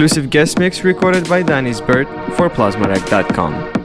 Exclusive guest mix recorded by Danny's Bird for PlasmaRec.com.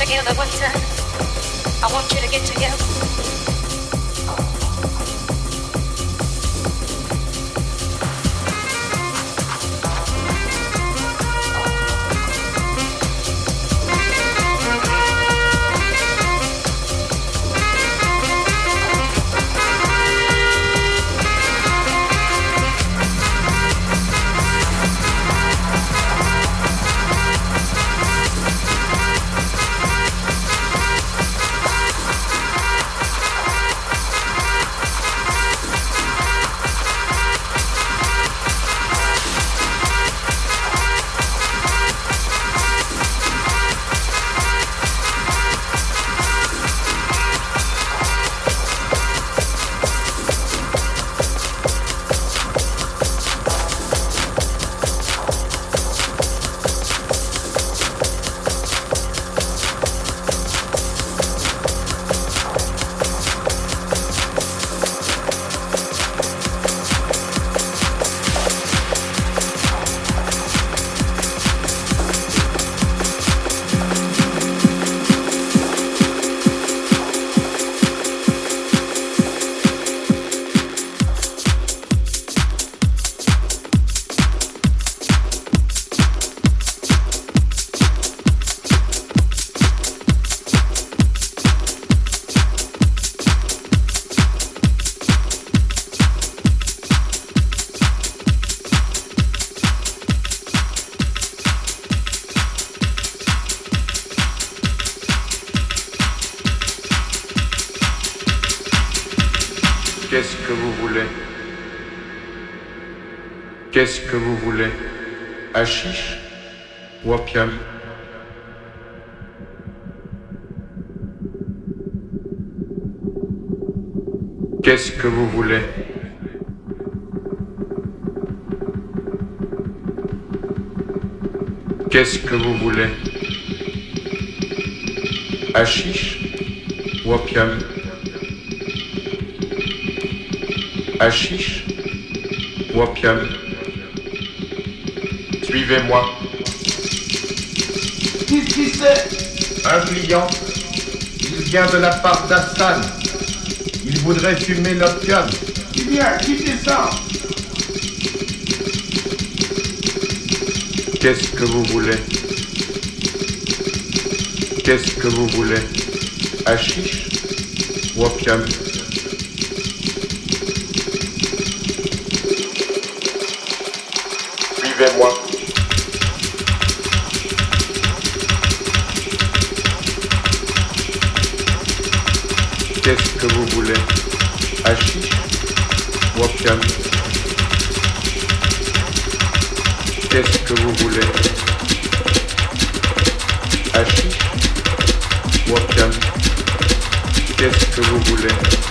Together give a time. I want you to get together. Fumer l'opium. Qui vient ça Qu'est-ce que vous voulez Qu'est-ce que vous voulez Hachiche ou opium Suivez-moi. Qu'est-ce que vous voulez Hachiche ou opium Qu'est-ce que vous voulez? Hachiche ou opium Qu'est-ce que vous voulez?